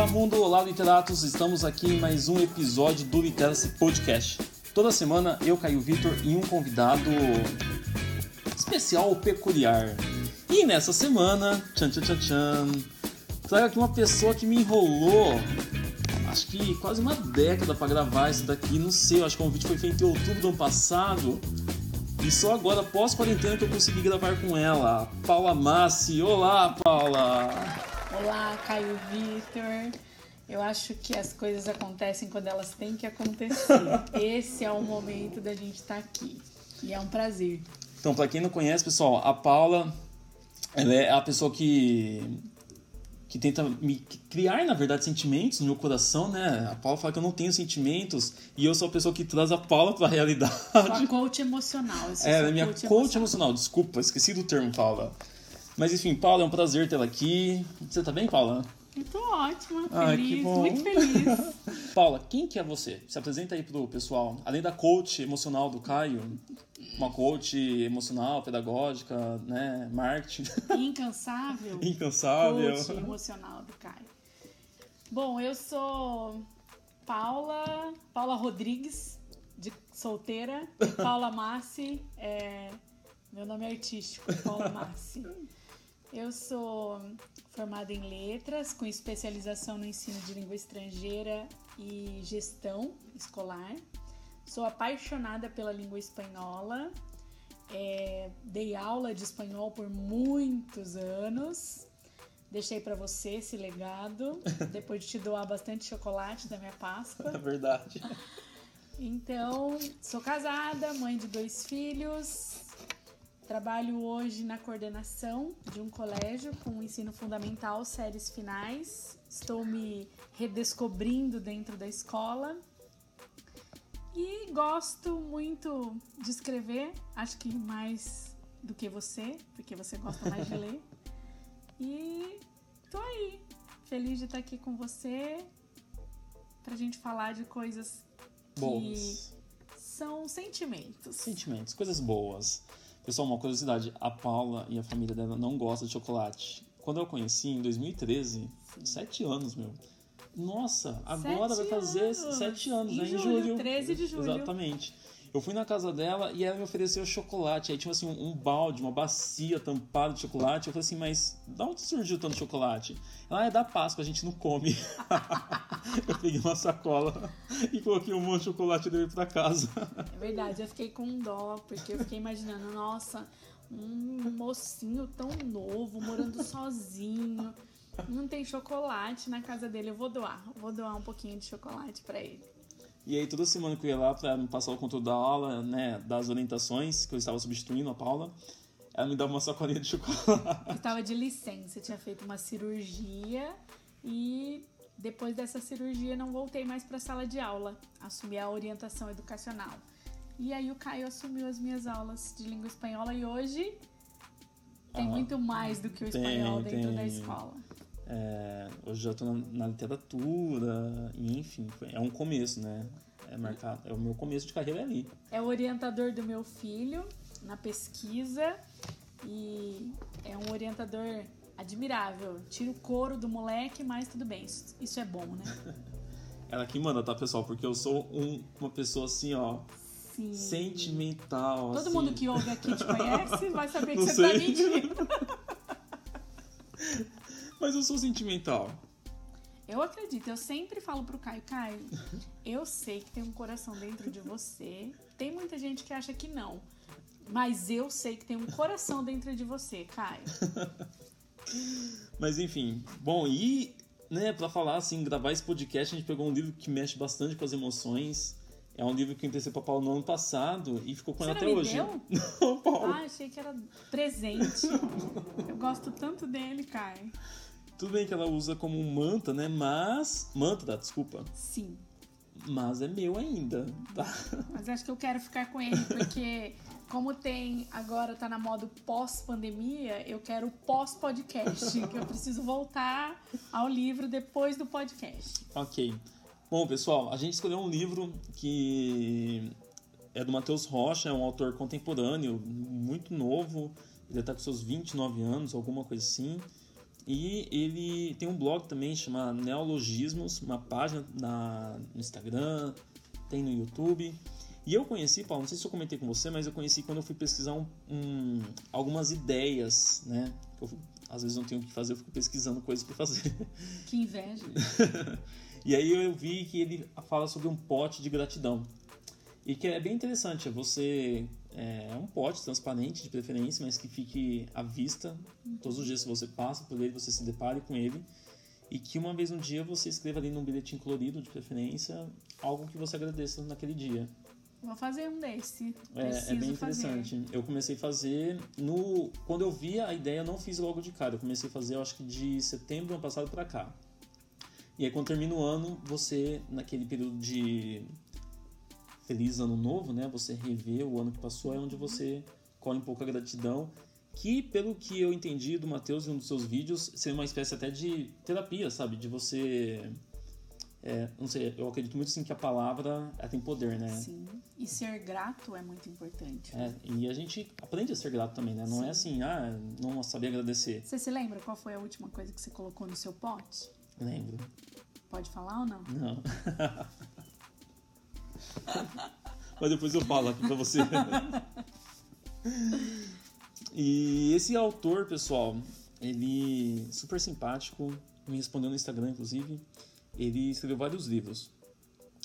Olá mundo, olá literatos, estamos aqui em mais um episódio do Literacy Podcast. Toda semana eu, Caio Vitor, e um convidado especial peculiar. E nessa semana, tchan tchan tchan tchan, trago aqui uma pessoa que me enrolou acho que quase uma década para gravar isso daqui, não sei, acho que o vídeo foi feito em outubro do ano passado. E só agora, pós quarentena, que eu consegui gravar com ela, Paula Massi. Olá, Paula! Olá, Caio Vitor. Eu acho que as coisas acontecem quando elas têm que acontecer. Esse é o momento da gente estar tá aqui. E é um prazer. Então, para quem não conhece, pessoal, a Paula ela é a pessoa que que tenta me criar, na verdade, sentimentos no meu coração, né? A Paula fala que eu não tenho sentimentos e eu sou a pessoa que traz a Paula para a realidade. Sua coach emocional. É, é minha coach, coach emocional. Desculpa, esqueci do termo, Paula. Mas enfim, Paula, é um prazer tê-la aqui. Você tá bem, Paula? Eu tô ótima, feliz, muito feliz. Paula, quem que é você? Se apresenta aí pro pessoal. Além da coach emocional do Caio, uma coach emocional, pedagógica, né, marketing. Incansável. Incansável. Coach emocional do Caio. Bom, eu sou Paula, Paula Rodrigues, de solteira, Paula Massi, é, meu nome é artístico, Paula Massi. Eu sou formada em letras, com especialização no ensino de língua estrangeira e gestão escolar. Sou apaixonada pela língua espanhola. É, dei aula de espanhol por muitos anos. Deixei para você esse legado, depois de te doar bastante chocolate da minha Páscoa. É verdade. Então, sou casada, mãe de dois filhos, Trabalho hoje na coordenação de um colégio com ensino fundamental, séries finais. Estou me redescobrindo dentro da escola. E gosto muito de escrever, acho que mais do que você, porque você gosta mais de ler. E tô aí, feliz de estar aqui com você pra gente falar de coisas que Boas. são sentimentos. Sentimentos, coisas boas. Pessoal, uma curiosidade: a Paula e a família dela não gostam de chocolate. Quando eu a conheci, em 2013, Sim. sete anos, meu. Nossa, agora sete vai fazer anos. sete anos, em né? Julho, em julho. 13 de julho. Exatamente. Eu fui na casa dela e ela me ofereceu chocolate. Aí tinha assim um, balde, uma bacia tampada de chocolate. Eu falei assim, mas da onde surgiu tanto chocolate? Ela ah, é da Páscoa, a gente não come. eu peguei uma sacola e coloquei um monte de chocolate dentro pra casa. É verdade, eu fiquei com dó, porque eu fiquei imaginando, nossa, um mocinho tão novo, morando sozinho. Não tem chocolate na casa dele. Eu vou doar, vou doar um pouquinho de chocolate para ele. E aí toda semana que eu ia lá para me passar o conteúdo da aula, né, das orientações, que eu estava substituindo a Paula, ela me dava uma sacolinha de chocolate. Eu estava de licença, tinha feito uma cirurgia e depois dessa cirurgia não voltei mais para a sala de aula, assumi a orientação educacional. E aí o Caio assumiu as minhas aulas de língua espanhola e hoje tem ah, muito mais do que o espanhol tem, dentro tem. da escola. É, hoje já estou na, na, literatura, e enfim, é um começo, né? É, marcado, é o meu começo de carreira ali. É o orientador do meu filho na pesquisa e é um orientador admirável. Tira o couro do moleque, mas tudo bem, isso, isso é bom, né? Ela que manda, tá, pessoal? Porque eu sou um, uma pessoa assim, ó. Sim. Sentimental. Todo assim. mundo que ouve aqui te conhece, vai saber que Não você tá sei. tá mentindo. Mas eu sou sentimental. Eu acredito, eu sempre falo pro Caio, Caio, eu sei que tem um coração dentro de você. Tem muita gente que acha que não. Mas eu sei que tem um coração dentro de você, Caio. mas enfim, bom, e né, para falar assim, gravar esse podcast, a gente pegou um livro que mexe bastante com as emoções. É um livro que eu emprestei pra Paulo no ano passado e ficou com Você ela até me hoje. Deu? Não, Paulo. Ah, achei que era presente. eu gosto tanto dele, Caio. Tudo bem que ela usa como manta, né? Mas. Manta, desculpa. Sim. Mas é meu ainda, tá? Mas acho que eu quero ficar com ele, porque como tem agora tá na moda pós-pandemia, eu quero pós-podcast, que eu preciso voltar ao livro depois do podcast. Ok. Bom, pessoal, a gente escolheu um livro que é do Matheus Rocha, é um autor contemporâneo, muito novo, ele está com seus 29 anos, alguma coisa assim. E ele tem um blog também chama Neologismos, uma página na, no Instagram, tem no YouTube. E eu conheci, Paulo, não sei se eu comentei com você, mas eu conheci quando eu fui pesquisar um, um, algumas ideias, né? Eu, às vezes não tenho o que fazer, eu fico pesquisando coisas para fazer. Que inveja. e aí eu vi que ele fala sobre um pote de gratidão. E que é bem interessante, você é um pote transparente de preferência, mas que fique à vista todos os dias que você passa por ele, você se depare com ele e que uma vez no dia você escreva ali num bilhetinho colorido de preferência algo que você agradeça naquele dia. Vou fazer um desse. É, é, bem interessante. Fazer. Eu comecei a fazer no quando eu vi a ideia, eu não fiz logo de cara. Eu comecei a fazer, eu acho que de setembro do ano passado para cá. E aí quando termina o ano, você naquele período de feliz ano novo, né? Você rever o ano que passou é onde você colhe um pouco a gratidão, que pelo que eu entendi do Matheus em um dos seus vídeos, seria uma espécie até de terapia, sabe? De você é, não sei, eu acredito muito sim que a palavra tem poder, né? Sim. E ser grato é muito importante. É, e a gente aprende a ser grato também, né? Não é sim. é assim, ah, não sabia agradecer. Você se lembra qual foi a última coisa que você colocou no seu pote? Lembro. Pode falar ou não? Não. Mas depois eu falo aqui pra você. e esse autor, pessoal, ele super simpático, me respondeu no Instagram, inclusive. Ele escreveu vários livros.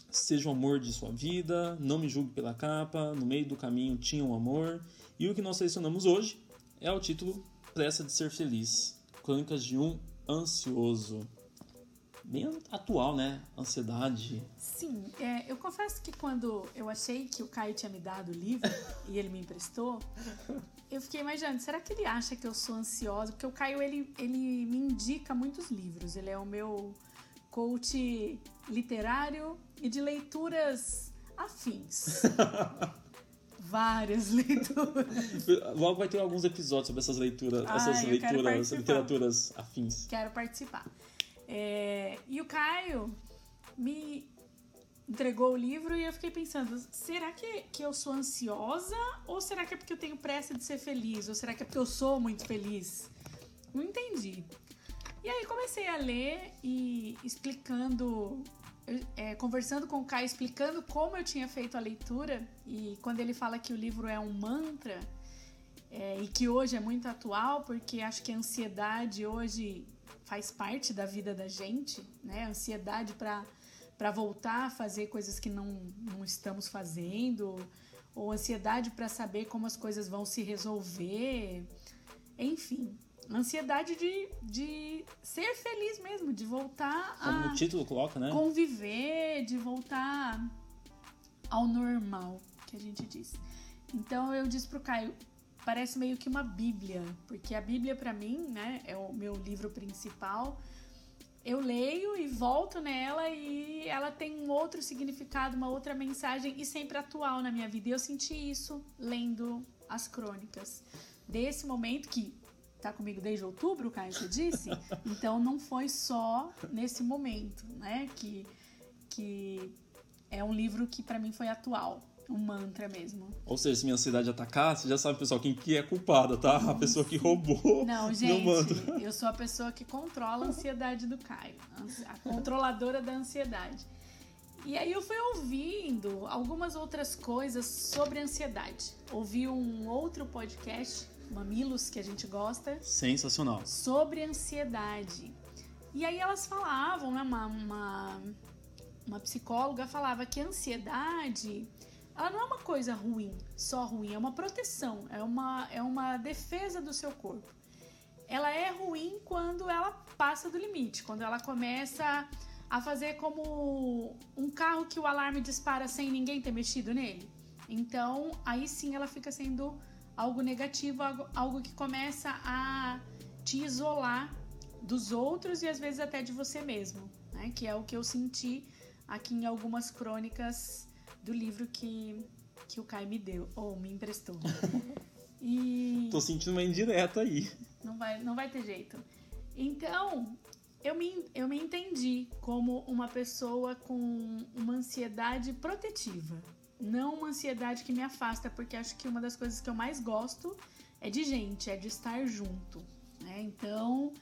Seja o amor de sua vida, Não me julgue pela capa, No meio do caminho tinha um amor. E o que nós selecionamos hoje é o título Pressa de Ser Feliz Crônicas de um Ansioso bem atual, né? Ansiedade. Sim, é, eu confesso que quando eu achei que o Caio tinha me dado o livro e ele me emprestou, eu fiquei imaginando, será que ele acha que eu sou ansiosa? Porque o Caio, ele, ele me indica muitos livros. Ele é o meu coach literário e de leituras afins. Várias leituras. Logo vai ter alguns episódios sobre essas leituras, ah, essas leituras, literaturas afins. Quero participar. É, e o Caio me entregou o livro e eu fiquei pensando: será que, que eu sou ansiosa? Ou será que é porque eu tenho pressa de ser feliz? Ou será que é porque eu sou muito feliz? Não entendi. E aí comecei a ler e explicando, é, conversando com o Caio, explicando como eu tinha feito a leitura. E quando ele fala que o livro é um mantra, é, e que hoje é muito atual, porque acho que a ansiedade hoje faz parte da vida da gente, né? Ansiedade para voltar a fazer coisas que não, não estamos fazendo, ou ansiedade para saber como as coisas vão se resolver, enfim. Ansiedade de, de ser feliz mesmo, de voltar como a. Como o título coloca, né? Conviver, de voltar ao normal, que a gente diz. Então eu disse pro Caio: parece meio que uma bíblia, porque a Bíblia para mim, né, é o meu livro principal. Eu leio e volto nela e ela tem um outro significado, uma outra mensagem e sempre atual na minha vida. E eu senti isso lendo as crônicas. Desse momento que tá comigo desde outubro, Caio, você disse? Então não foi só nesse momento, né, que que é um livro que para mim foi atual um mantra mesmo. Ou seja, se minha ansiedade atacar, você já sabe, pessoal, quem que é culpada, tá? A pessoa que roubou Não, gente, eu sou a pessoa que controla a ansiedade do Caio. A controladora da ansiedade. E aí eu fui ouvindo algumas outras coisas sobre ansiedade. Ouvi um outro podcast, Mamilos, que a gente gosta. Sensacional. Sobre ansiedade. E aí elas falavam, né? Uma, uma, uma psicóloga falava que a ansiedade ela não é uma coisa ruim, só ruim, é uma proteção, é uma, é uma defesa do seu corpo. Ela é ruim quando ela passa do limite, quando ela começa a fazer como um carro que o alarme dispara sem ninguém ter mexido nele. Então, aí sim ela fica sendo algo negativo, algo, algo que começa a te isolar dos outros e às vezes até de você mesmo, né? Que é o que eu senti aqui em algumas crônicas do livro que, que o Kai me deu, ou me emprestou. E. Tô sentindo uma indireta aí. Não vai, não vai ter jeito. Então, eu me, eu me entendi como uma pessoa com uma ansiedade protetiva. Não uma ansiedade que me afasta, porque acho que uma das coisas que eu mais gosto é de gente, é de estar junto. Né? Então,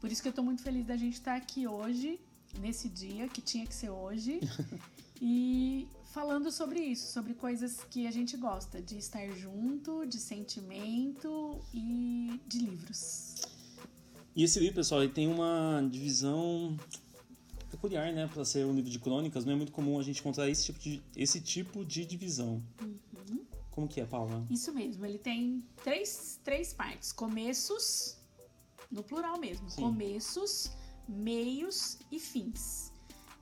Por isso que eu tô muito feliz da gente estar aqui hoje, nesse dia, que tinha que ser hoje. e falando sobre isso, sobre coisas que a gente gosta, de estar junto, de sentimento e de livros. E esse livro, pessoal, ele tem uma divisão peculiar, né? Para ser um livro de crônicas, não é muito comum a gente encontrar esse tipo de, esse tipo de divisão. Uhum. Como que é, Paula? Isso mesmo, ele tem três, três partes. Começos, no plural mesmo. Sim. Começos, meios e fins.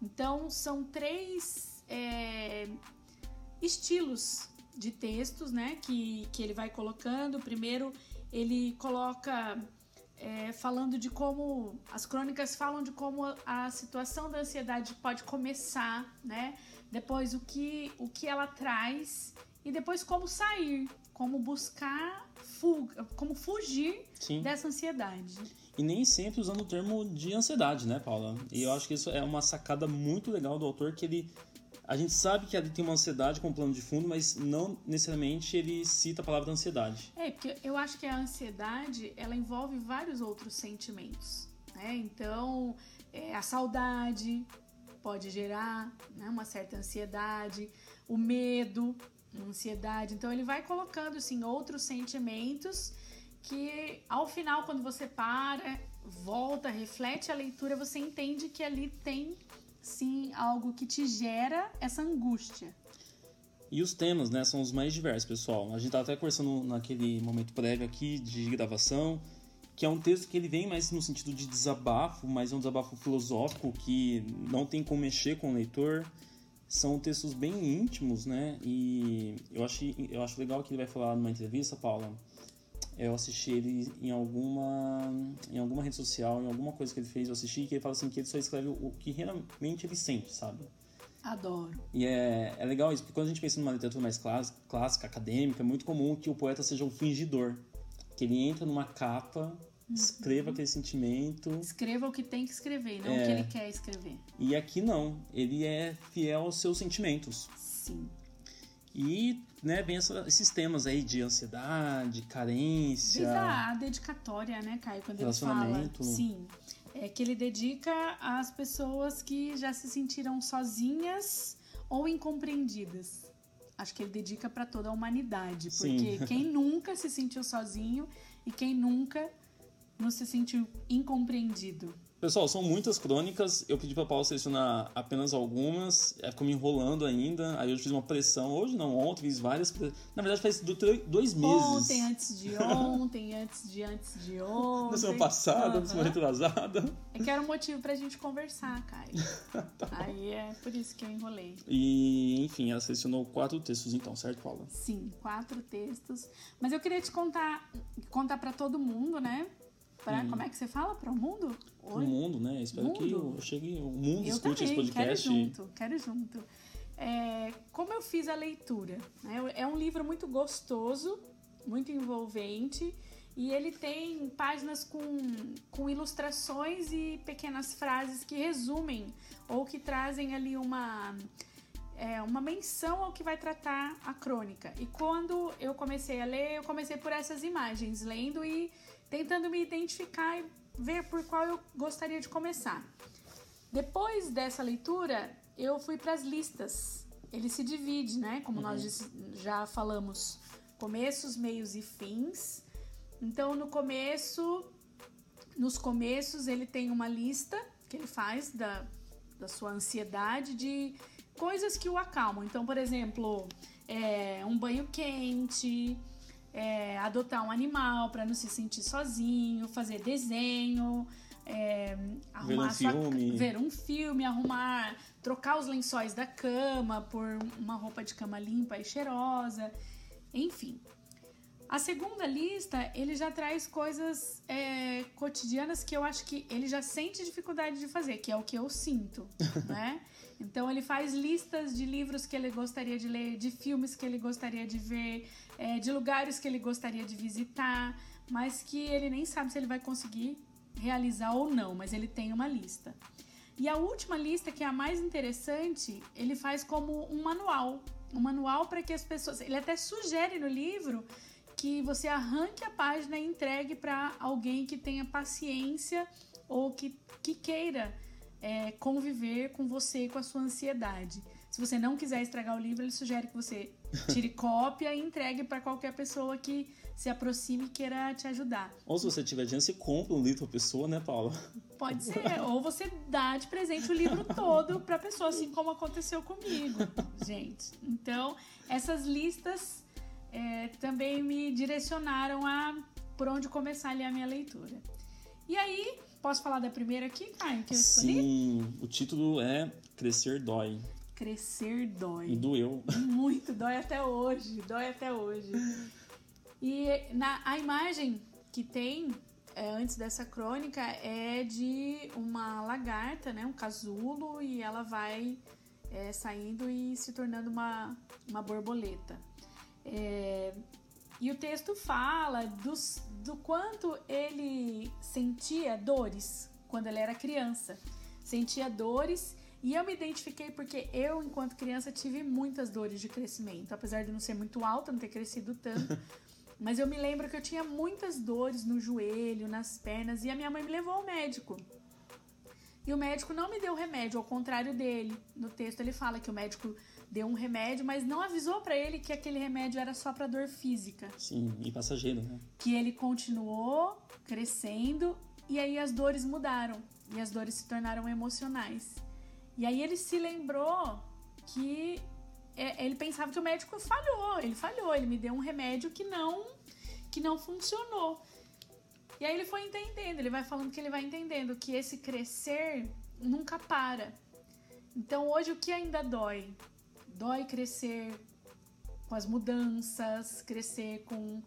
Então, são três é, estilos de textos, né? Que, que ele vai colocando. Primeiro, ele coloca é, falando de como as crônicas falam de como a situação da ansiedade pode começar, né? Depois o que o que ela traz e depois como sair, como buscar fuga, como fugir Sim. dessa ansiedade. E nem sempre usando o termo de ansiedade, né, Paula? E eu acho que isso é uma sacada muito legal do autor que ele a gente sabe que ele tem uma ansiedade como plano de fundo, mas não necessariamente ele cita a palavra ansiedade. É, porque eu acho que a ansiedade, ela envolve vários outros sentimentos, né? Então, é, a saudade pode gerar né, uma certa ansiedade, o medo, ansiedade. Então ele vai colocando assim outros sentimentos que ao final quando você para, volta, reflete a leitura, você entende que ali tem sim algo que te gera essa angústia. E os temas, né, são os mais diversos, pessoal. A gente tá até conversando naquele momento prévio aqui de gravação, que é um texto que ele vem mais no sentido de desabafo, mas é um desabafo filosófico que não tem como mexer com o leitor são textos bem íntimos, né? E eu acho, eu acho legal que ele vai falar numa entrevista, Paula. Eu assisti ele em alguma, em alguma rede social, em alguma coisa que ele fez, eu assisti, que ele fala assim que ele só escreve o que realmente ele sente, sabe? Adoro. E é, é legal isso, porque quando a gente pensa numa literatura mais clássica, clássica, acadêmica, é muito comum que o poeta seja um fingidor. Que ele entra numa capa Escreva aquele sentimento. Escreva o que tem que escrever, não é. o que ele quer escrever. E aqui não. Ele é fiel aos seus sentimentos. Sim. E, né, vem essa, esses temas aí de ansiedade, carência. Desde a dedicatória, né, Caio? Quando ele fala. Sim. É que ele dedica às pessoas que já se sentiram sozinhas ou incompreendidas. Acho que ele dedica para toda a humanidade. Porque Sim. quem nunca se sentiu sozinho e quem nunca não se sentiu incompreendido? Pessoal, são muitas crônicas. Eu pedi para Paulo selecionar apenas algumas. É, ficou me enrolando ainda. Aí eu fiz uma pressão. Hoje não, ontem fiz várias. Na verdade, faz dois meses. Ontem, antes de ontem, antes de antes de ontem. Na semana passada, uhum. na semana retrasada. É que era um motivo pra gente conversar, Caio. tá Aí é por isso que eu enrolei. E, enfim, ela selecionou quatro textos então, certo, Paula? Sim, quatro textos. Mas eu queria te contar, contar para todo mundo, né? Pra, hum. Como é que você fala? Para o mundo? Para o mundo, né? Espero mundo. que eu chegue, o mundo eu escute também, esse podcast. Quero junto, quero junto. É, como eu fiz a leitura? Né? É um livro muito gostoso, muito envolvente. E ele tem páginas com, com ilustrações e pequenas frases que resumem ou que trazem ali uma, é, uma menção ao que vai tratar a crônica. E quando eu comecei a ler, eu comecei por essas imagens, lendo e tentando me identificar e ver por qual eu gostaria de começar. Depois dessa leitura, eu fui para as listas. Ele se divide, né? Como uhum. nós já falamos, começos, meios e fins. Então, no começo, nos começos, ele tem uma lista que ele faz da, da sua ansiedade de coisas que o acalmam. Então, por exemplo, é, um banho quente, é, adotar um animal para não se sentir sozinho, fazer desenho, é, arrumar ver um, sua, filme. ver um filme, arrumar, trocar os lençóis da cama por uma roupa de cama limpa e cheirosa, enfim. A segunda lista, ele já traz coisas é, cotidianas que eu acho que ele já sente dificuldade de fazer, que é o que eu sinto, né? Então ele faz listas de livros que ele gostaria de ler, de filmes que ele gostaria de ver, é, de lugares que ele gostaria de visitar, mas que ele nem sabe se ele vai conseguir realizar ou não, mas ele tem uma lista. E a última lista, que é a mais interessante, ele faz como um manual. Um manual para que as pessoas. Ele até sugere no livro que você arranque a página e entregue para alguém que tenha paciência ou que, que queira é, conviver com você e com a sua ansiedade. Se você não quiser estragar o livro, ele sugere que você tire cópia e entregue para qualquer pessoa que se aproxime e queira te ajudar. Ou se você tiver dinheiro, você compra um livro pra pessoa, né, Paula? Pode ser. Ou você dá de presente o livro todo pra pessoa, assim como aconteceu comigo, gente. Então, essas listas é, também me direcionaram a por onde começar a ler a minha leitura. E aí, posso falar da primeira aqui, Caio, que eu escolhi? Sim, o título é Crescer Dói. Crescer dói. E doeu. Muito, dói até hoje, dói até hoje. E na, a imagem que tem é, antes dessa crônica é de uma lagarta, né, um casulo, e ela vai é, saindo e se tornando uma, uma borboleta. É, e o texto fala dos, do quanto ele sentia dores quando ele era criança. Sentia dores e eu me identifiquei porque eu, enquanto criança, tive muitas dores de crescimento. Apesar de não ser muito alta, não ter crescido tanto. Mas eu me lembro que eu tinha muitas dores no joelho, nas pernas, e a minha mãe me levou ao médico. E o médico não me deu remédio, ao contrário dele. No texto ele fala que o médico deu um remédio, mas não avisou para ele que aquele remédio era só para dor física. Sim, e passageiro, né? Que ele continuou crescendo e aí as dores mudaram e as dores se tornaram emocionais. E aí ele se lembrou que é, ele pensava que o médico falhou, ele falhou, ele me deu um remédio que não que não funcionou. E aí ele foi entendendo, ele vai falando que ele vai entendendo que esse crescer nunca para. Então hoje o que ainda dói? Dói crescer com as mudanças, crescer com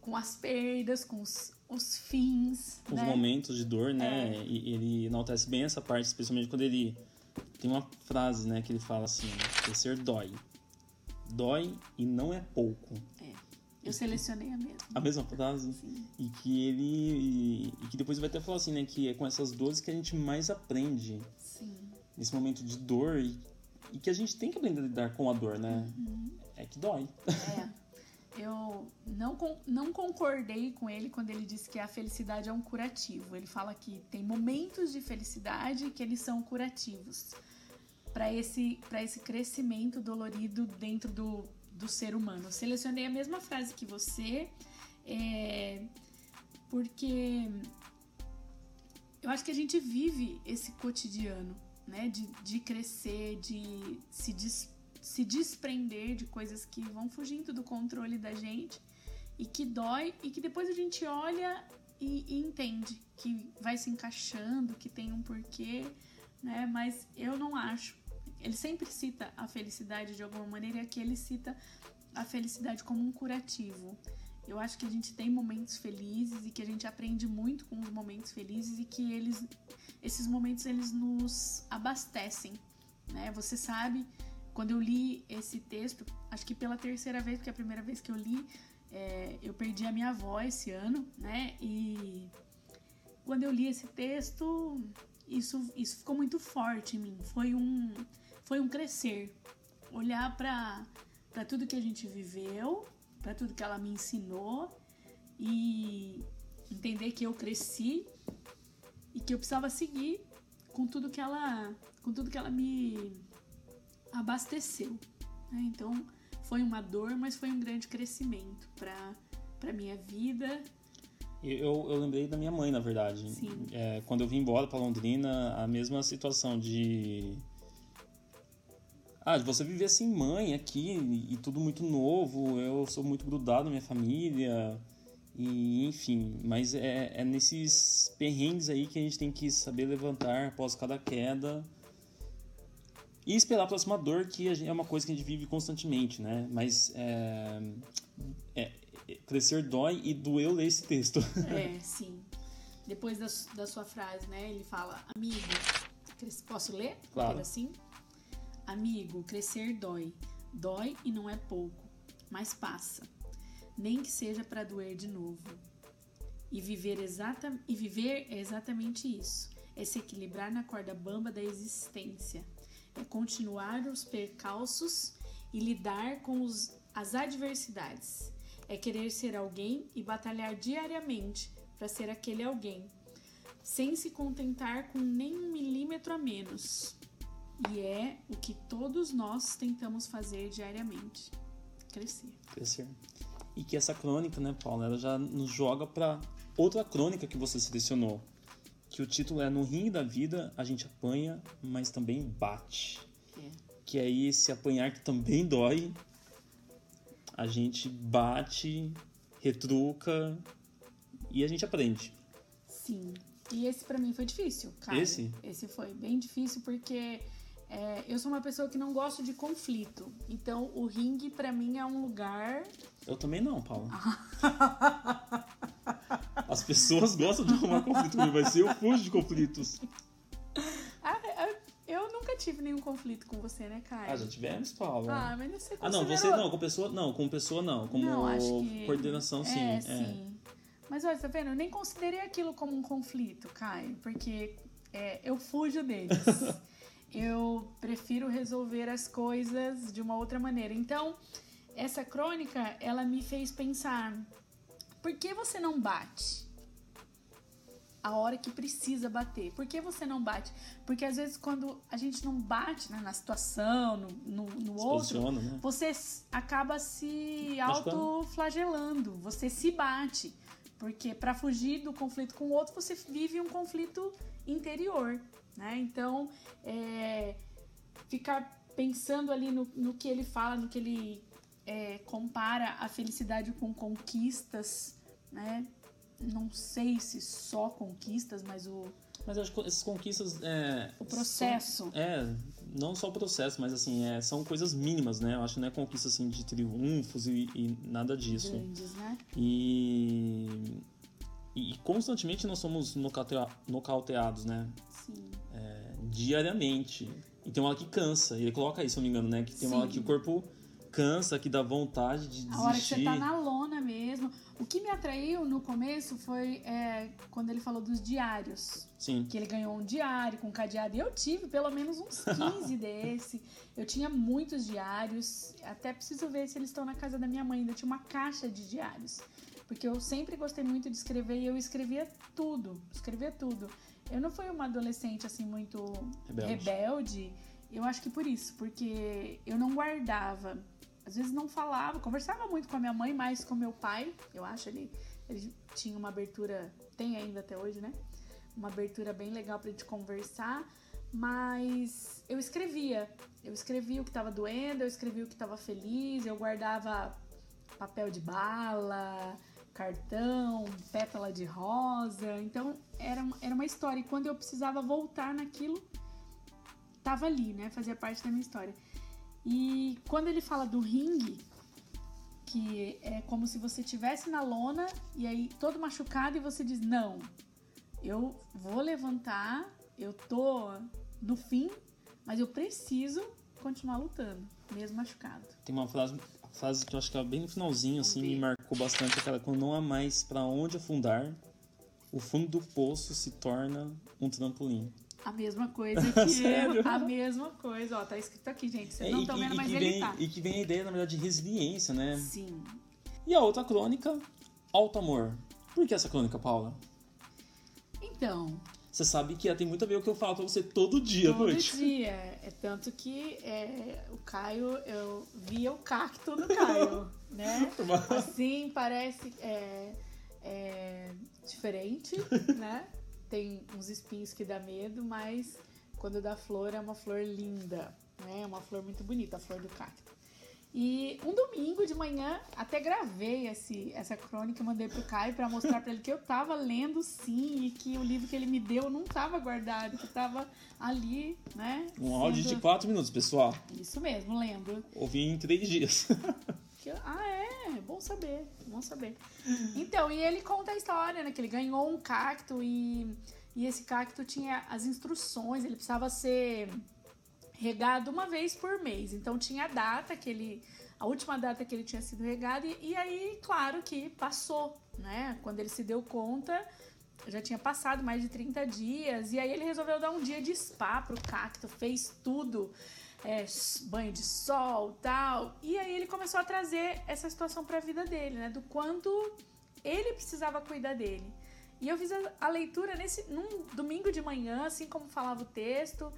com as perdas, com os, os fins. Os né? momentos de dor, né? É. E ele enaltece bem essa parte, especialmente quando ele tem uma frase, né, que ele fala assim: crescer dói. Dói e não é pouco. É. Eu selecionei a mesma. A mesma frase? Sim. E que ele. E que depois vai até falar assim, né? Que é com essas dores que a gente mais aprende. Sim. Nesse momento de dor. E, e que a gente tem que aprender a lidar com a dor, né? Uhum. É que dói. É. Eu não, não concordei com ele quando ele disse que a felicidade é um curativo. Ele fala que tem momentos de felicidade que eles são curativos para esse, esse crescimento dolorido dentro do, do ser humano. Eu selecionei a mesma frase que você, é, porque eu acho que a gente vive esse cotidiano, né? De, de crescer, de se des, se desprender de coisas que vão fugindo do controle da gente e que dói e que depois a gente olha e, e entende que vai se encaixando, que tem um porquê, né? Mas eu não acho. Ele sempre cita a felicidade de alguma maneira e aqui ele cita a felicidade como um curativo. Eu acho que a gente tem momentos felizes e que a gente aprende muito com os momentos felizes e que eles, esses momentos eles nos abastecem, né? Você sabe quando eu li esse texto, acho que pela terceira vez, porque é a primeira vez que eu li, é, eu perdi a minha avó esse ano, né? E quando eu li esse texto, isso, isso ficou muito forte em mim. Foi um, foi um crescer. Olhar para tudo que a gente viveu, para tudo que ela me ensinou e entender que eu cresci e que eu precisava seguir com tudo que ela, com tudo que ela me abasteceu. Né? Então foi uma dor, mas foi um grande crescimento para para minha vida. Eu, eu lembrei da minha mãe, na verdade. É, quando eu vim embora para Londrina, a mesma situação de ah, de você viver sem mãe aqui e tudo muito novo. Eu sou muito grudado na minha família. E enfim, mas é, é nesses perrengues aí que a gente tem que saber levantar após cada queda e esperar a próxima dor, que é uma coisa que a gente vive constantemente, né? Mas é, é, crescer dói e doeu ler esse texto. É, sim. Depois da, da sua frase, né? Ele fala, amigo, posso ler? Claro. Assim? Amigo, crescer dói. Dói e não é pouco, mas passa. Nem que seja para doer de novo. E viver, exata, e viver é exatamente isso. É se equilibrar na corda bamba da existência é continuar os percalços e lidar com os, as adversidades. É querer ser alguém e batalhar diariamente para ser aquele alguém. sem se contentar com nem um milímetro a menos. E é o que todos nós tentamos fazer diariamente: crescer. Crescer. E que essa crônica, né, Paula, ela já nos joga para outra crônica que você selecionou. Que o título é No Ringue da Vida a gente apanha, mas também bate. É. Que é esse apanhar que também dói. A gente bate, retruca e a gente aprende. Sim. E esse pra mim foi difícil, cara. Esse? Esse foi bem difícil porque é, eu sou uma pessoa que não gosto de conflito. Então o ringue pra mim é um lugar. Eu também não, Paula. As pessoas gostam de arrumar conflito comigo, mas eu fujo de conflitos. Ah, é, eu nunca tive nenhum conflito com você, né, Caio? Ah, já tivemos, Paula. Ah, mas você Ah, não, você considerou- não, com pessoa não, com pessoa não, como Não, que- coordenação sim. É, é. sim. Mas olha, tá vendo? Eu nem considerei aquilo como um conflito, Caio, porque é, eu fujo deles. eu prefiro resolver as coisas de uma outra maneira. Então, essa crônica, ela me fez pensar: por que você não bate? A hora que precisa bater. Por que você não bate? Porque às vezes quando a gente não bate né, na situação, no, no, no outro, né? você acaba se autoflagelando, você se bate. Porque para fugir do conflito com o outro, você vive um conflito interior, né? Então, é, ficar pensando ali no, no que ele fala, no que ele é, compara a felicidade com conquistas, né? Não sei se só conquistas, mas o, Mas acho que essas conquistas. É, o processo. são- é, não só o processo, mas assim, é, são coisas mínimas, né? Eu acho que não é conquista assim de triunfos e, e nada disso. grandes, né? E, e constantemente nós somos nocautea- nocauteados, né? Sim. Diariamente. E tem uma hora que cansa. E ele coloca isso, se eu não me engano, né? Que tem uma hora Sim. que o corpo cansa, que dá vontade de desistir. A hora que você tá na lona mesmo. O que me atraiu no começo foi é, quando ele falou dos diários. Sim. Que ele ganhou um diário com cadeado. E eu tive pelo menos uns 15 desse. Eu tinha muitos diários. Até preciso ver se eles estão na casa da minha mãe. Ainda tinha uma caixa de diários. Porque eu sempre gostei muito de escrever e eu escrevia tudo. Escrevia tudo. Eu não fui uma adolescente assim muito Rebelde. rebelde. Eu acho que por isso, porque eu não guardava. Às vezes não falava, conversava muito com a minha mãe, mais com meu pai. Eu acho ele, ele tinha uma abertura, tem ainda até hoje, né? Uma abertura bem legal pra gente conversar. Mas eu escrevia. Eu escrevia o que tava doendo, eu escrevia o que tava feliz, eu guardava papel de bala, cartão, pétala de rosa. Então era, era uma história. E quando eu precisava voltar naquilo, tava ali, né? Fazia parte da minha história. E quando ele fala do ringue, que é como se você estivesse na lona e aí todo machucado e você diz: Não, eu vou levantar, eu tô no fim, mas eu preciso continuar lutando, mesmo machucado. Tem uma frase, a frase que eu acho que é bem no finalzinho, assim, me marcou bastante. Aquela, quando não há mais pra onde afundar, o fundo do poço se torna um trampolim. A mesma coisa que eu, a mesma coisa, ó, tá escrito aqui, gente. Vocês É, não estão vendo, e mas ele vem, tá. e que vem a ideia, na verdade, de resiliência, né? Sim. E a outra crônica, Alto Amor. Por que essa crônica, Paula? Então, Você sabe que ela tem muito a ver com o que eu falo pra você todo dia à Todo noite. dia. É tanto que é, o Caio, eu via o cacto no Caio, né? Assim, parece é, é, diferente, né? Tem uns espinhos que dá medo, mas quando dá flor é uma flor linda, né? É uma flor muito bonita, a flor do cacto. E um domingo de manhã, até gravei esse, essa crônica, mandei pro Caio pra mostrar pra ele que eu tava lendo sim e que o livro que ele me deu não tava guardado, que tava ali, né? Um áudio de sendo- 4 minutos, pessoal. Isso mesmo, lendo. Ouvi em 3 dias. Ah, é, bom saber, bom saber. Então, e ele conta a história, né? Que ele ganhou um cacto e, e esse cacto tinha as instruções, ele precisava ser regado uma vez por mês. Então tinha a data que ele. A última data que ele tinha sido regado, e, e aí, claro que passou, né? Quando ele se deu conta, já tinha passado mais de 30 dias, e aí ele resolveu dar um dia de spa pro cacto, fez tudo, é, banho de sol tal. E aí ele começou a trazer essa situação pra vida dele, né? Do quanto ele precisava cuidar dele. E eu fiz a, a leitura nesse num domingo de manhã, assim como falava o texto.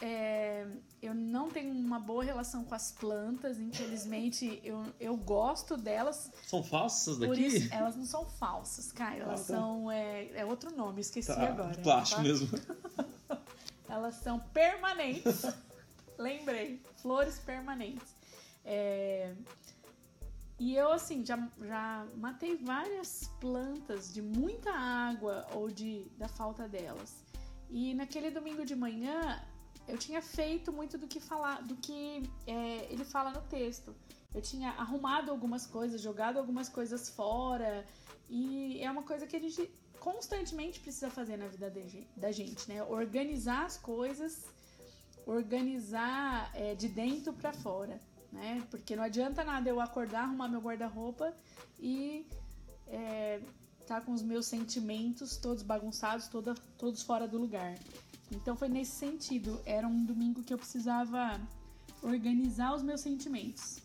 É, eu não tenho uma boa relação com as plantas, infelizmente eu, eu gosto delas. São falsas daqui? isso, elas não são falsas, Caio. Elas Ah, tá. são. É, é outro nome, esqueci Tá, agora. plástico tá? mesmo. Elas são permanentes. Lembrei. Flores permanentes. É, E eu, assim, já, já matei várias plantas de muita água ou de da falta delas. E naquele domingo de manhã, eu tinha feito muito do que falar, do que é, ele fala no texto. Eu tinha arrumado algumas coisas, jogado algumas coisas fora. E é uma coisa que a gente constantemente precisa fazer na vida de da gente, né? Organizar as coisas, organizar é, de dentro para fora, né? Porque não adianta nada eu acordar, arrumar meu guarda-roupa e é, tá com os meus sentimentos todos bagunçados, toda, todos fora do lugar. Então foi nesse sentido. Era um domingo que eu precisava organizar os meus sentimentos.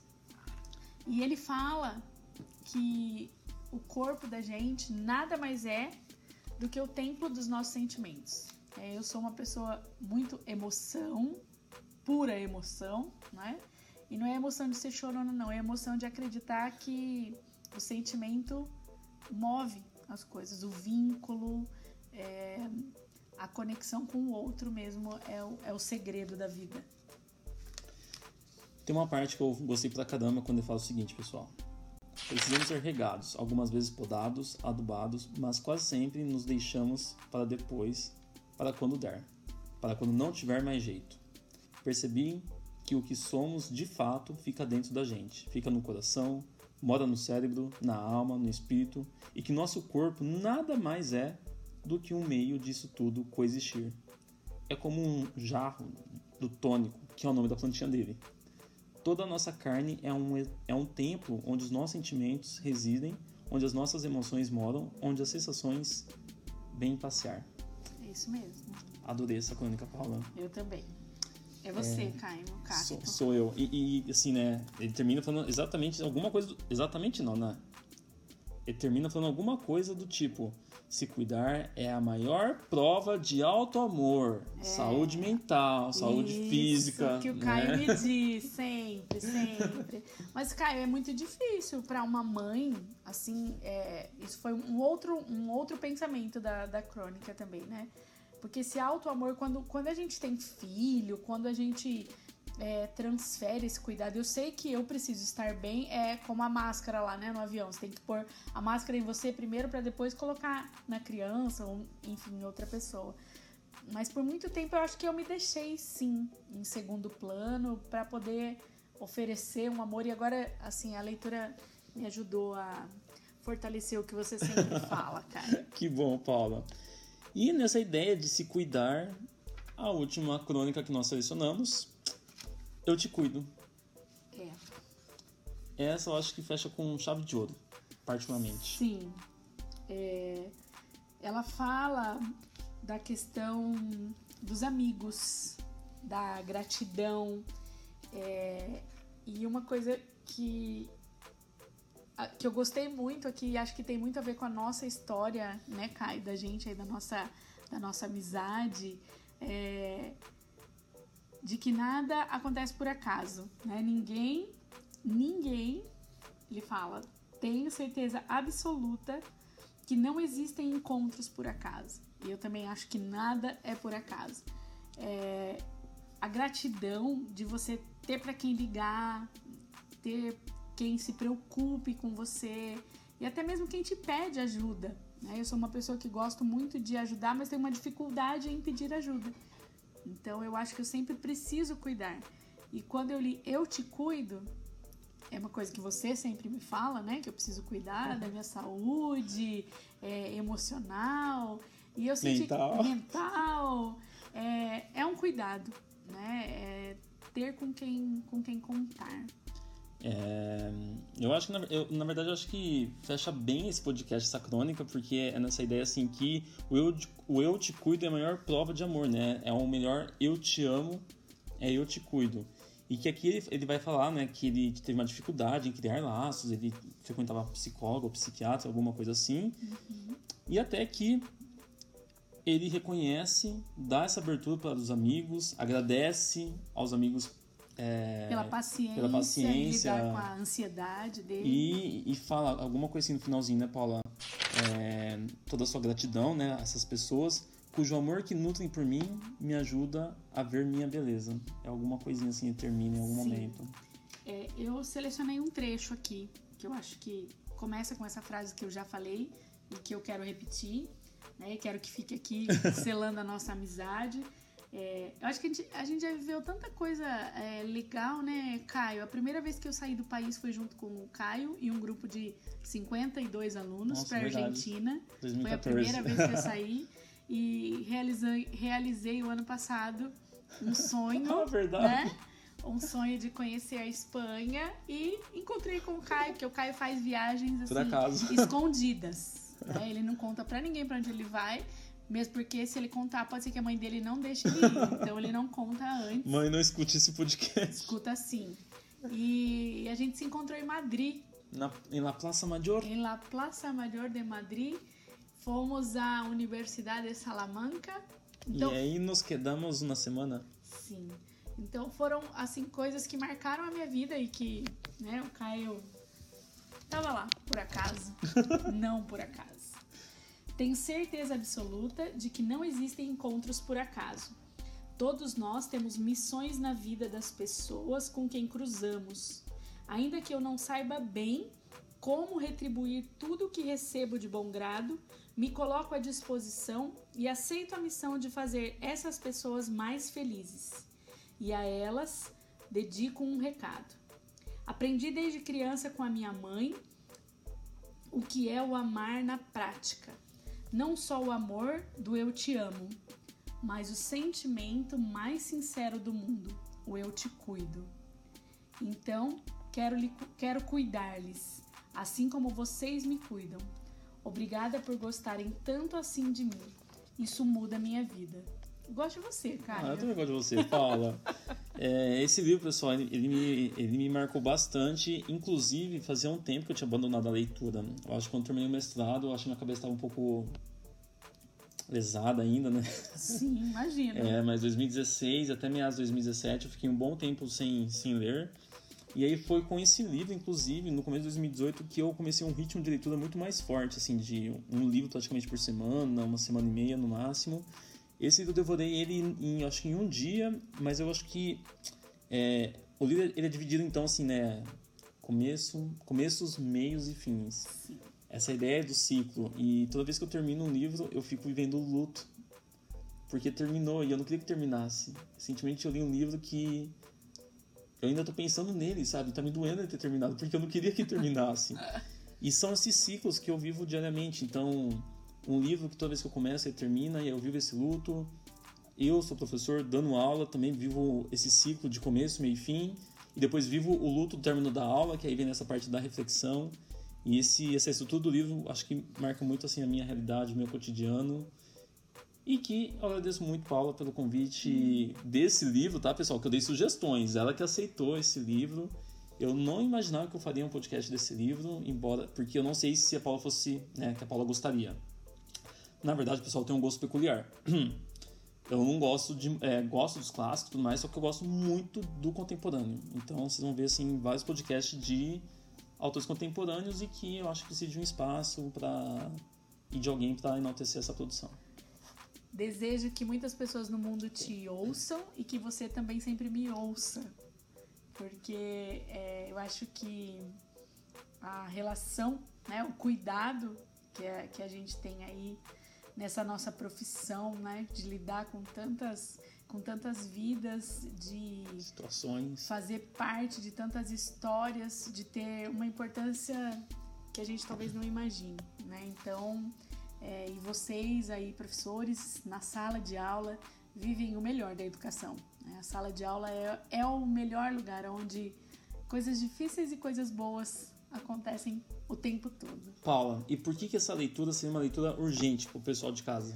E ele fala que o corpo da gente nada mais é do que o templo dos nossos sentimentos. É, eu sou uma pessoa muito emoção, pura emoção, né? E não é emoção de ser chorona, não, é emoção de acreditar que o sentimento move as coisas, o vínculo, é, a conexão com o outro mesmo é o, é o segredo da vida. Tem uma parte que eu gostei pra caramba quando ele fala o seguinte, pessoal. Precisamos ser regados, algumas vezes podados, adubados, mas quase sempre nos deixamos para depois, para quando der, para quando não tiver mais jeito. Percebi que o que somos de fato fica dentro da gente, fica no coração, mora no cérebro, na alma, no espírito, e que nosso corpo nada mais é do que um meio disso tudo coexistir. É como um jarro do tônico, que é o nome da plantinha dele. Toda a nossa carne é um, é um templo onde os nossos sentimentos residem, onde as nossas emoções moram, onde as sensações vêm passear. É isso mesmo. Adorei essa crônica, Paula. Eu também. É você, Caio, Sou, Cacto. sou eu. E, e, assim, né? Ele termina falando exatamente alguma coisa. do- exatamente não, né? Ele termina falando alguma coisa do tipo: se cuidar é a maior prova de alto amor, saúde mental, saúde É. Isso física. que o né? Caio me diz, sempre, sempre. Mas, Caio, é muito difícil para uma mãe, assim, é, isso foi um outro, um outro pensamento da, da crônica também, né? Porque esse auto-amor, quando, quando a gente tem filho, quando a gente é, transfere esse cuidado, eu sei que eu preciso estar bem, é como a máscara lá, né, no avião. Você tem que pôr a máscara em você primeiro para depois colocar na criança ou, enfim, em outra pessoa. Mas por muito tempo eu acho que eu me deixei sim em segundo plano para poder oferecer um amor e agora assim a leitura me ajudou a fortalecer o que você sempre fala, cara. Que bom, Paula. E nessa ideia de se cuidar, a última crônica que nós selecionamos, Eu Te Cuido. É. Essa eu acho que fecha com chave de ouro, particularmente. Sim. É, ela fala da questão dos amigos, da gratidão. é, e uma coisa que, que eu gostei muito aqui, acho que tem muito a ver com a nossa história, né, Kai, da gente aí, da nossa, da nossa amizade, é, de que nada acontece por acaso, né? Ninguém, ninguém, ele fala, tenho certeza absoluta que não existem encontros por acaso. E eu também acho que nada é por acaso. É, a gratidão de você ter para quem ligar, ter quem se preocupe com você e até mesmo quem te pede ajuda. Né? Eu sou uma pessoa que gosto muito de ajudar, mas tenho uma dificuldade em pedir ajuda. Então eu acho que eu sempre preciso cuidar. E quando eu li Eu Te Cuido, é uma coisa que você sempre me fala, né? Que eu preciso cuidar da minha saúde é, emocional. E eu senti Mental. mental. É, é um cuidado, né? É ter com quem, com quem contar. É, eu acho que, na, eu, na verdade, eu acho que fecha bem esse podcast, essa crônica, porque é nessa ideia assim que o eu, o eu te cuido é a maior prova de amor, né? É o melhor eu te amo, é eu te cuido. E que aqui ele, ele vai falar, né, que ele teve uma dificuldade em criar laços, ele frequentava psicólogo, psiquiatra, alguma coisa assim. Uhum. E até que ele reconhece, dá essa abertura para os amigos, agradece aos amigos é, pela paciência, pela paciência lidar com a ansiedade dele. e, e fala alguma coisa assim no finalzinho, né, Paula? É, toda a sua gratidão, né, a essas pessoas cujo amor que nutrem por mim me ajuda a ver minha beleza. É alguma coisinha assim, termina em algum Sim. momento. É, eu selecionei um trecho aqui que eu acho que começa com essa frase que eu já falei e que eu quero repetir, né? Quero que fique aqui selando a nossa amizade. É, eu acho que a gente, a gente já viveu tanta coisa é, legal, né, Caio? A primeira vez que eu saí do país foi junto com o Caio e um grupo de 52 alunos para verdade. Argentina. Foi a 2014. primeira vez que eu saí e realizei, realizei o ano passado um sonho, Ah, verdade. né? Um sonho de conhecer a Espanha e encontrei com o Caio, porque o Caio faz viagens assim escondidas. né? Ele não conta pra ninguém pra onde ele vai, mesmo porque se ele contar, pode ser que a mãe dele não deixe ele ir. Então ele não conta antes, Mãe, não escute esse podcast. escuta assim. E a gente se encontrou em Madrid, Na, em La Plaza Major. em La Plaza Mayor de Madrid. Fomos à Universidade de Salamanca. Então, E aí nos quedamos uma semana. sim. Então foram assim coisas que marcaram a minha vida e que, né, o Caio tava lá por acaso, não por acaso. Tenho certeza absoluta de que não existem encontros por acaso. Todos nós temos missões na vida das pessoas com quem cruzamos. Ainda que eu não saiba bem como retribuir tudo o que recebo de bom grado, me coloco à disposição e aceito a missão de fazer essas pessoas mais felizes. E a elas dedico um recado. Aprendi desde criança com a minha mãe o que é o amar na prática. Não só o amor do eu te amo, mas o sentimento mais sincero do mundo, o eu te cuido. Então, quero, quero cuidar-lhes, assim como vocês me cuidam. Obrigada por gostarem tanto assim de mim. Isso muda a minha vida. Gosto de você, cara. Ah, eu também gosto de você, Paula. É, esse livro, pessoal, ele, ele me, ele me marcou bastante. Inclusive, fazia um tempo que eu tinha abandonado a leitura. Eu acho que quando eu terminei o mestrado, eu acho que minha cabeça estava um pouco lesada ainda, né? Sim, imagina. É, mas 2016 até meados de 2017 eu fiquei um bom tempo sem, sem ler. E aí foi com esse livro, inclusive, no começo de 2018, que eu comecei um ritmo de leitura muito mais forte, assim, de um livro praticamente por semana, uma semana e meia no máximo. Esse livro eu devorei ele em, em, acho que em um dia, mas eu acho que é, o livro ele é dividido então assim, né, começo, começos, meios e fins. Sim. Essa ideia do ciclo. E toda vez que eu termino um livro, eu fico vivendo o luto. Porque terminou e eu não queria que terminasse. Recentemente eu li um livro que eu ainda tô pensando nele, sabe? Tá me doendo ele ter terminado, porque eu não queria que terminasse. e são esses ciclos que eu vivo diariamente. Então, um livro que toda vez que eu começo ele termina e eu vivo esse luto. Eu sou professor dando aula, também vivo esse ciclo de começo, meio e fim. E depois vivo o luto do término da aula, que aí vem nessa parte da reflexão. E esse, essa estrutura do livro acho que marca muito assim a minha realidade, o meu cotidiano. E que eu agradeço muito, Paula, pelo convite desse livro, tá, pessoal? Que eu dei sugestões. Ela que aceitou esse livro. Eu não imaginava que eu faria um podcast desse livro, embora. Porque eu não sei se a Paula fosse. Né, que a Paula gostaria. Na verdade, o pessoal tem um gosto peculiar. Eu não gosto de. É, gosto dos clássicos e tudo mais, só que eu gosto muito do contemporâneo. Então vocês vão ver assim, vários podcasts de autores contemporâneos e que eu acho que precisa de um espaço para e de alguém para enaltecer essa produção. Desejo que muitas pessoas no mundo te ouçam e que você também sempre me ouça. Porque é, eu acho que a relação, né, o cuidado que a, que a gente tem aí nessa nossa profissão, né, de lidar com tantas, com tantas vidas, de Situações. fazer parte de tantas histórias, de ter uma importância que a gente talvez não imagine, né? Então, é, e vocês aí, professores, na sala de aula, vivem o melhor da educação. Né? A sala de aula é, é o melhor lugar onde coisas difíceis e coisas boas acontecem o tempo todo. Paula, e por que, que essa leitura seria uma leitura urgente pro pessoal de casa?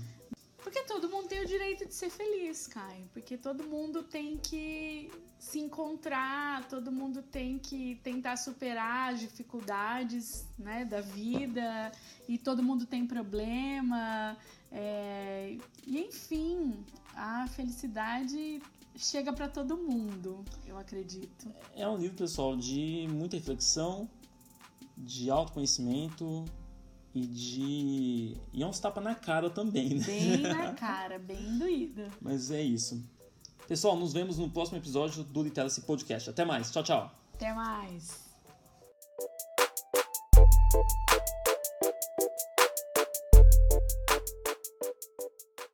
Porque todo mundo tem o direito de ser feliz, Caio. Porque todo mundo tem que se encontrar, todo mundo tem que tentar superar as dificuldades né, da vida e todo mundo tem problema. É, e enfim, a felicidade chega para todo mundo, eu acredito. É um livro, pessoal, de muita reflexão, de autoconhecimento e de. E é uns tapa na cara também, né? Bem na cara, bem doído. Mas é isso. Pessoal, nos vemos no próximo episódio do Literacy Podcast. Até mais. Tchau, tchau. Até mais.